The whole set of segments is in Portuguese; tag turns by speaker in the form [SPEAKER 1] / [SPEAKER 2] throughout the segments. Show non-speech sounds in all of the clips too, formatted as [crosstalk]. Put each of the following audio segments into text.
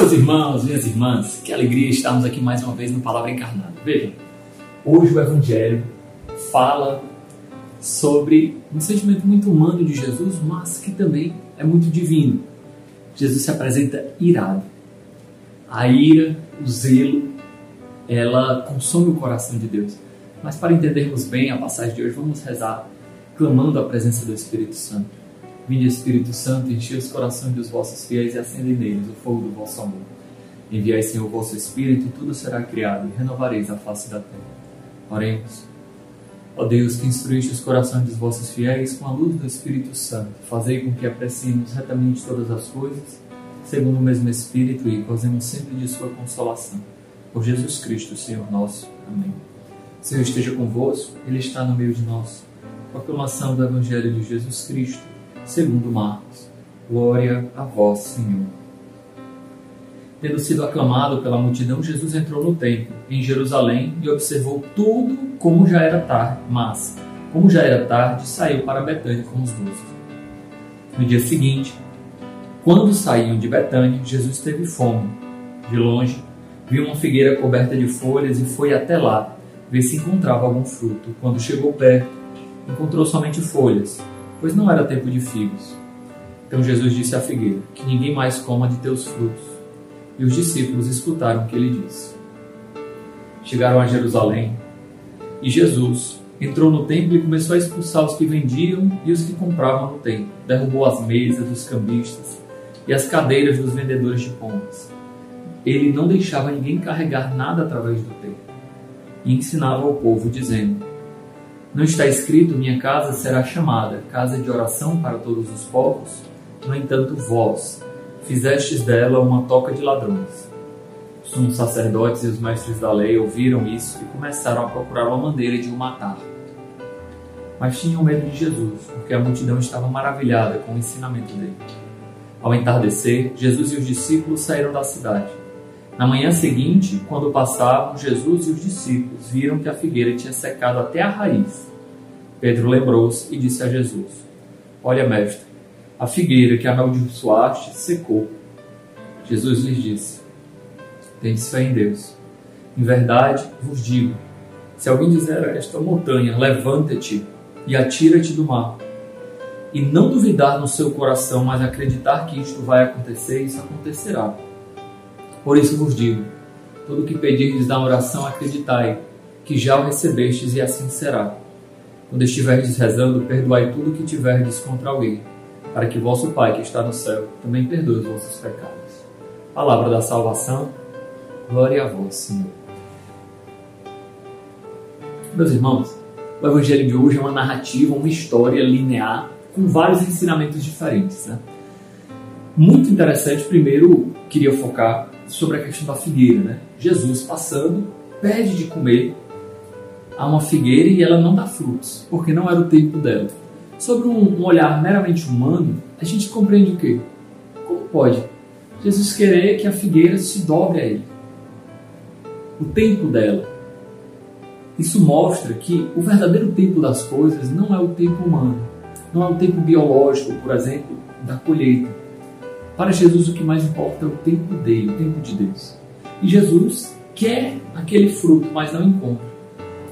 [SPEAKER 1] Meus irmãos, minhas irmãs, que alegria estarmos aqui mais uma vez no Palavra Encarnada. Vejam, hoje o Evangelho fala sobre um sentimento muito humano de Jesus, mas que também é muito divino. Jesus se apresenta irado. A ira, o zelo, ela consome o coração de Deus. Mas para entendermos bem a passagem de hoje, vamos rezar clamando a presença do Espírito Santo. Vinde Espírito Santo, enchei os corações dos vossos fiéis e acendei neles o fogo do vosso amor. Enviai, Senhor, o vosso Espírito e tudo será criado e renovareis a face da terra. Oremos. Ó Deus, que instruíste os corações dos vossos fiéis com a luz do Espírito Santo, fazei com que apreciemos retamente todas as coisas, segundo o mesmo Espírito e gozemos sempre de sua consolação. Por Jesus Cristo, Senhor nosso. Amém. Senhor esteja convosco, Ele está no meio de nós. Proclamação do Evangelho de Jesus Cristo segundo Marcos. Glória a vós, Senhor. Tendo sido aclamado pela multidão, Jesus entrou no templo, em Jerusalém, e observou tudo como já era tarde, mas, como já era tarde, saiu para Betânia com os doze. No dia seguinte, quando saíam de Betânia, Jesus teve fome. De longe, viu uma figueira coberta de folhas e foi até lá ver se encontrava algum fruto. Quando chegou perto, encontrou somente folhas pois não era tempo de figos. Então Jesus disse à figueira: Que ninguém mais coma de teus frutos. E os discípulos escutaram o que ele disse. Chegaram a Jerusalém e Jesus entrou no templo e começou a expulsar os que vendiam e os que compravam no templo. Derrubou as mesas dos cambistas e as cadeiras dos vendedores de pombas. Ele não deixava ninguém carregar nada através do templo e ensinava ao povo, dizendo: não está escrito: Minha casa será chamada casa de oração para todos os povos? No entanto, vós fizestes dela uma toca de ladrões. Os sacerdotes e os mestres da lei ouviram isso e começaram a procurar uma maneira de o matar. Mas tinham medo de Jesus, porque a multidão estava maravilhada com o ensinamento dele. Ao entardecer, Jesus e os discípulos saíram da cidade. Na manhã seguinte, quando passavam, Jesus e os discípulos viram que a figueira tinha secado até a raiz. Pedro lembrou-se e disse a Jesus: Olha, mestre, a figueira que amaldiçoaste secou. Jesus lhes disse: Tendes fé em Deus. Em verdade vos digo: se alguém dizer a esta montanha, levanta-te e atira-te do mar, e não duvidar no seu coração, mas acreditar que isto vai acontecer, isso acontecerá. Por isso vos digo: tudo o que pedirdes na oração, acreditai que já o recebestes e assim será. Quando estiverdes rezando, perdoai tudo o que tiverdes contra alguém, para que vosso Pai que está no céu também perdoe os vossos pecados. Palavra da salvação, glória a vós, Senhor. Meus irmãos, o Evangelho de hoje é uma narrativa, uma história linear com vários ensinamentos diferentes. Né? Muito interessante, primeiro queria focar sobre a questão da figueira. Né? Jesus passando, pede de comer a uma figueira e ela não dá frutos, porque não era o tempo dela. Sobre um, um olhar meramente humano, a gente compreende o quê? Como pode Jesus querer que a figueira se dobre a ele? O tempo dela. Isso mostra que o verdadeiro tempo das coisas não é o tempo humano, não é o tempo biológico, por exemplo, da colheita para Jesus, o que mais importa é o tempo dele, o tempo de Deus. E Jesus quer aquele fruto, mas não encontra.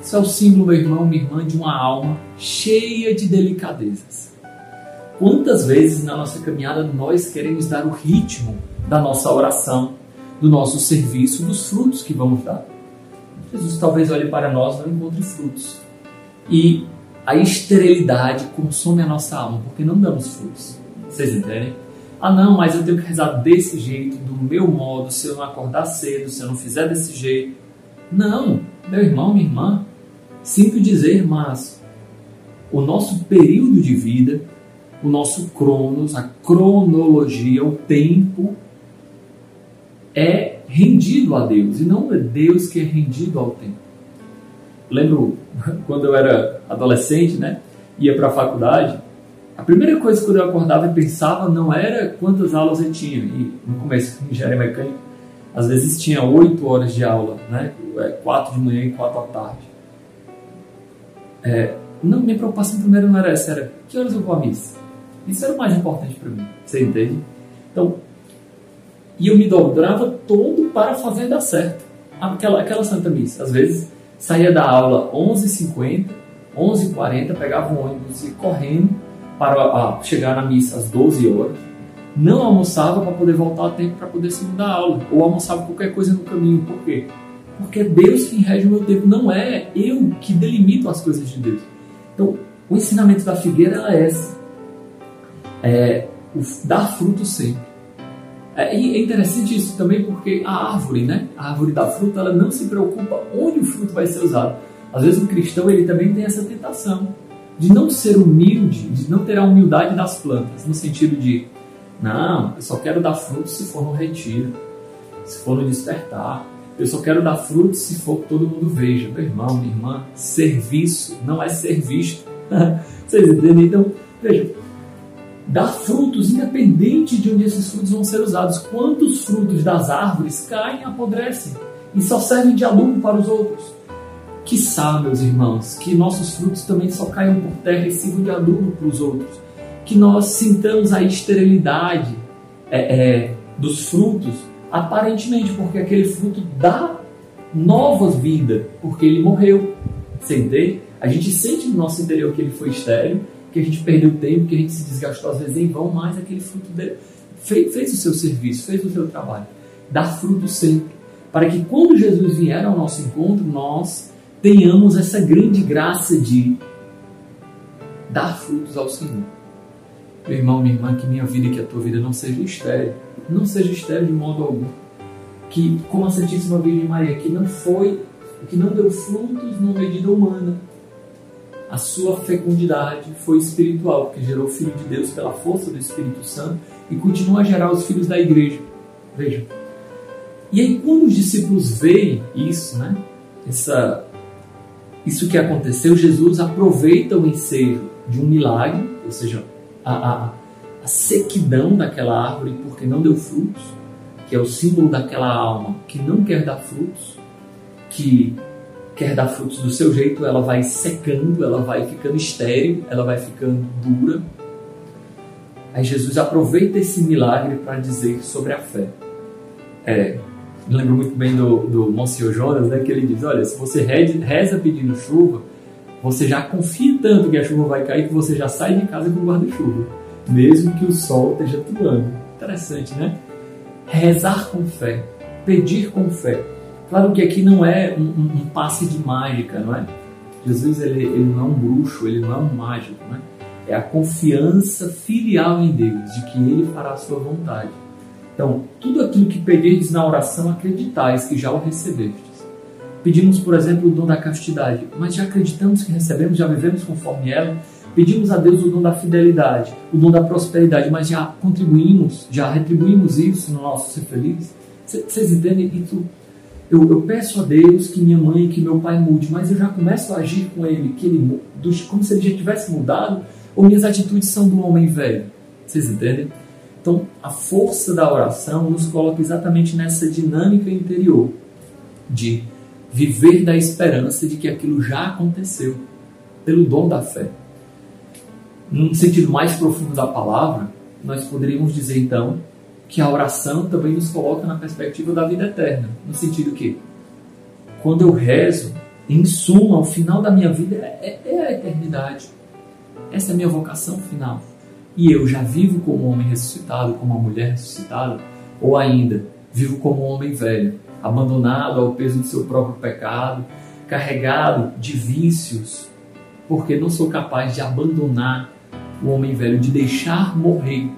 [SPEAKER 1] Isso é o símbolo, meu irmão, minha irmã, de uma alma cheia de delicadezas. Quantas vezes na nossa caminhada nós queremos dar o ritmo da nossa oração, do nosso serviço, dos frutos que vamos dar? Jesus talvez olhe para nós e não encontre frutos. E a esterilidade consome a nossa alma, porque não damos frutos. Vocês entendem? Ah, não, mas eu tenho que rezar desse jeito, do meu modo, se eu não acordar cedo, se eu não fizer desse jeito. Não, meu irmão, minha irmã, sinto dizer, mas o nosso período de vida, o nosso cronos, a cronologia, o tempo, é rendido a Deus e não é Deus que é rendido ao tempo. Lembro [laughs] quando eu era adolescente, né? Ia para a faculdade a primeira coisa que eu acordava e pensava não era quantas aulas eu tinha. E no começo, em engenharia mecânica, às vezes tinha oito horas de aula, né? É, quatro de manhã e quatro à tarde. É, não, minha preocupação primeiro não era essa, era que horas eu vou à missa. Isso era o mais importante para mim, você entende? Então, e eu me dobrava todo para fazer dar certo. Aquela, aquela Santa Missa. Às vezes saía da aula 11h50, 11h40, pegava um ônibus e correndo para chegar na missa às 12 horas. Não almoçava para poder voltar a tempo para poder se mudar a aula. Ou almoçava qualquer coisa no caminho. Por quê? Porque é Deus quem rege o meu tempo, não é eu que delimito as coisas de Deus. Então, o ensinamento da figueira é esse. É, dar fruto sempre. É, é interessante isso também porque a árvore, né? A árvore da fruta, ela não se preocupa onde o fruto vai ser usado. Às vezes o cristão ele também tem essa tentação de não ser humilde, de não ter a humildade das plantas, no sentido de, não, eu só quero dar fruto se for no retiro, se for no despertar, eu só quero dar fruto se for que todo mundo veja. Meu irmão, minha irmã, serviço não é ser visto. [laughs] Vocês entendem? Então, veja, dar frutos independente de onde esses frutos vão ser usados. Quantos frutos das árvores caem e apodrecem e só servem de aluno para os outros? Que meus irmãos, que nossos frutos também só caiam por terra e sirvam de adubo para os outros. Que nós sintamos a esterilidade é, é, dos frutos, aparentemente, porque aquele fruto dá novas vidas, porque ele morreu. Você entende? A gente sente no nosso interior que ele foi estéril, que a gente perdeu tempo, que a gente se desgastou às vezes em vão, mas aquele fruto dele fez, fez o seu serviço, fez o seu trabalho. Dá fruto sempre. Para que quando Jesus vier ao nosso encontro, nós tenhamos essa grande graça de dar frutos ao Senhor. Meu irmão, minha irmã, que minha vida e que a tua vida não seja estéril. Não seja estéril de modo algum. Que, como a Santíssima Virgem Maria, que não foi, que não deu frutos numa medida humana. A sua fecundidade foi espiritual, que gerou o Filho de Deus pela força do Espírito Santo e continua a gerar os filhos da igreja. Vejam. E aí, quando os discípulos veem isso, né? Essa isso que aconteceu, Jesus aproveita o ensejo de um milagre, ou seja, a, a, a sequidão daquela árvore porque não deu frutos, que é o símbolo daquela alma que não quer dar frutos, que quer dar frutos do seu jeito, ela vai secando, ela vai ficando estéril, ela vai ficando dura. Aí Jesus aproveita esse milagre para dizer sobre a fé. É, me lembro muito bem do, do Monsenhor Jonas, né, que ele diz, olha, se você reza pedindo chuva, você já confia tanto que a chuva vai cair que você já sai de casa com guarda-chuva, mesmo que o sol esteja atuando. Interessante, né? Rezar com fé, pedir com fé. Claro que aqui não é um, um, um passe de mágica, não é? Jesus ele, ele não é um bruxo, ele não é um mágico, né? É a confiança filial em Deus, de que Ele fará a sua vontade. Então, tudo aquilo que pedirdes na oração, acreditais que já o recebestes. Pedimos, por exemplo, o dom da castidade, mas já acreditamos que recebemos, já vivemos conforme ela. Pedimos a Deus o dom da fidelidade, o dom da prosperidade, mas já contribuímos, já retribuímos isso no nosso ser feliz. Vocês entendem isso? Eu, eu, peço a Deus que minha mãe, que meu pai mude, mas eu já começo a agir com ele, que ele como se ele já tivesse mudado, ou minhas atitudes são do homem velho. Vocês entendem? Então, a força da oração nos coloca exatamente nessa dinâmica interior de viver da esperança de que aquilo já aconteceu, pelo dom da fé. Num sentido mais profundo da palavra, nós poderíamos dizer então que a oração também nos coloca na perspectiva da vida eterna, no sentido que quando eu rezo, em suma, o final da minha vida é, é a eternidade. Essa é a minha vocação final e eu já vivo como homem ressuscitado, como uma mulher ressuscitada, ou ainda vivo como um homem velho, abandonado ao peso do seu próprio pecado, carregado de vícios, porque não sou capaz de abandonar o homem velho, de deixar morrer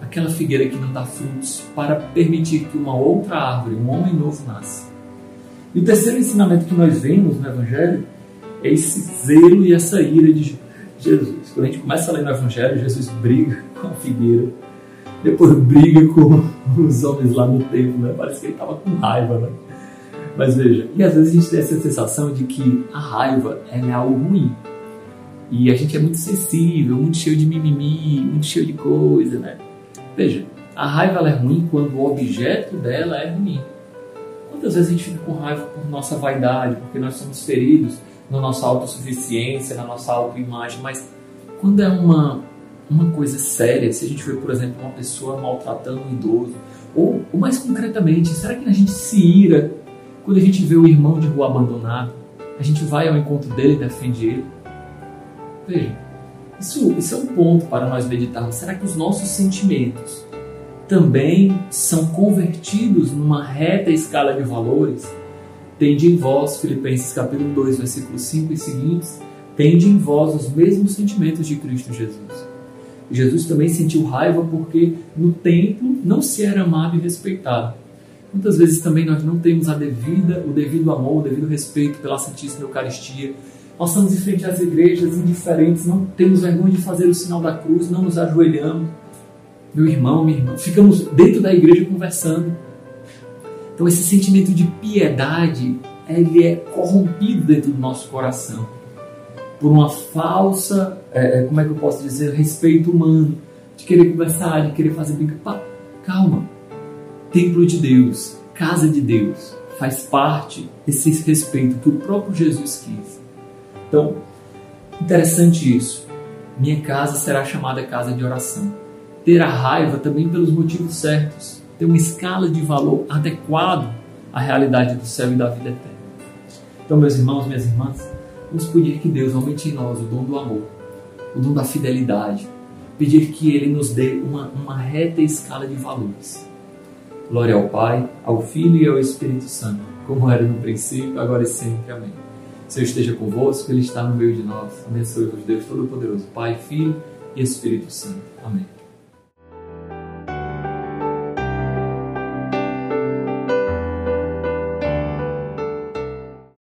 [SPEAKER 1] aquela figueira que não dá frutos, para permitir que uma outra árvore, um homem novo, nasça. E o terceiro ensinamento que nós vemos no Evangelho é esse zelo e essa ira de Jesus. Quando a gente começa a ler no Evangelho, Jesus briga [laughs] com a figueira, depois briga com [laughs] os homens lá no templo, né? Parece que ele estava com raiva, né? Mas veja, e às vezes a gente tem essa sensação de que a raiva é algo ruim. E a gente é muito sensível, muito cheio de mimimi, muito cheio de coisa, né? Veja, a raiva é ruim quando o objeto dela é ruim. Quantas vezes a gente fica com raiva por nossa vaidade, porque nós somos feridos na nossa autossuficiência, na nossa autoimagem, mas quando é uma, uma coisa séria, se a gente vê, por exemplo, uma pessoa maltratando um idoso, Ou, ou mais concretamente, será que a gente se ira quando a gente vê o irmão de rua abandonado? A gente vai ao encontro dele e defende ele? Veja, isso, isso é um ponto para nós meditarmos. Será que os nossos sentimentos também são convertidos numa reta escala de valores? Tende em vós, Filipenses capítulo 2, versículos 5 e seguintes, tende em vós os mesmos sentimentos de Cristo Jesus. Jesus também sentiu raiva porque no templo não se era amado e respeitado. Muitas vezes também nós não temos a devida, o devido amor, o devido respeito pela Santíssima Eucaristia. Nós estamos em frente às igrejas indiferentes, não temos vergonha de fazer o sinal da cruz, não nos ajoelhamos. Meu irmão, minha irmã, ficamos dentro da igreja conversando. Então esse sentimento de piedade, ele é corrompido dentro do nosso coração por uma falsa, é, é, como é que eu posso dizer, respeito humano, de querer conversar, de querer fazer brincadeira. Calma. Templo de Deus, casa de Deus, faz parte desse respeito que o próprio Jesus quis. Então, interessante isso. Minha casa será chamada casa de oração. Ter a raiva também pelos motivos certos. Ter uma escala de valor adequado à realidade do céu e da vida eterna. Então, meus irmãos, minhas irmãs, Vamos pedir que Deus aumente em nós o dom do amor, o dom da fidelidade, pedir que Ele nos dê uma, uma reta escala de valores. Glória ao Pai, ao Filho e ao Espírito Santo, como era no princípio, agora e sempre. Amém. Senhor esteja convosco, Ele está no meio de nós. Abençoe-vos, Deus Todo-Poderoso, Pai, Filho e Espírito Santo. Amém.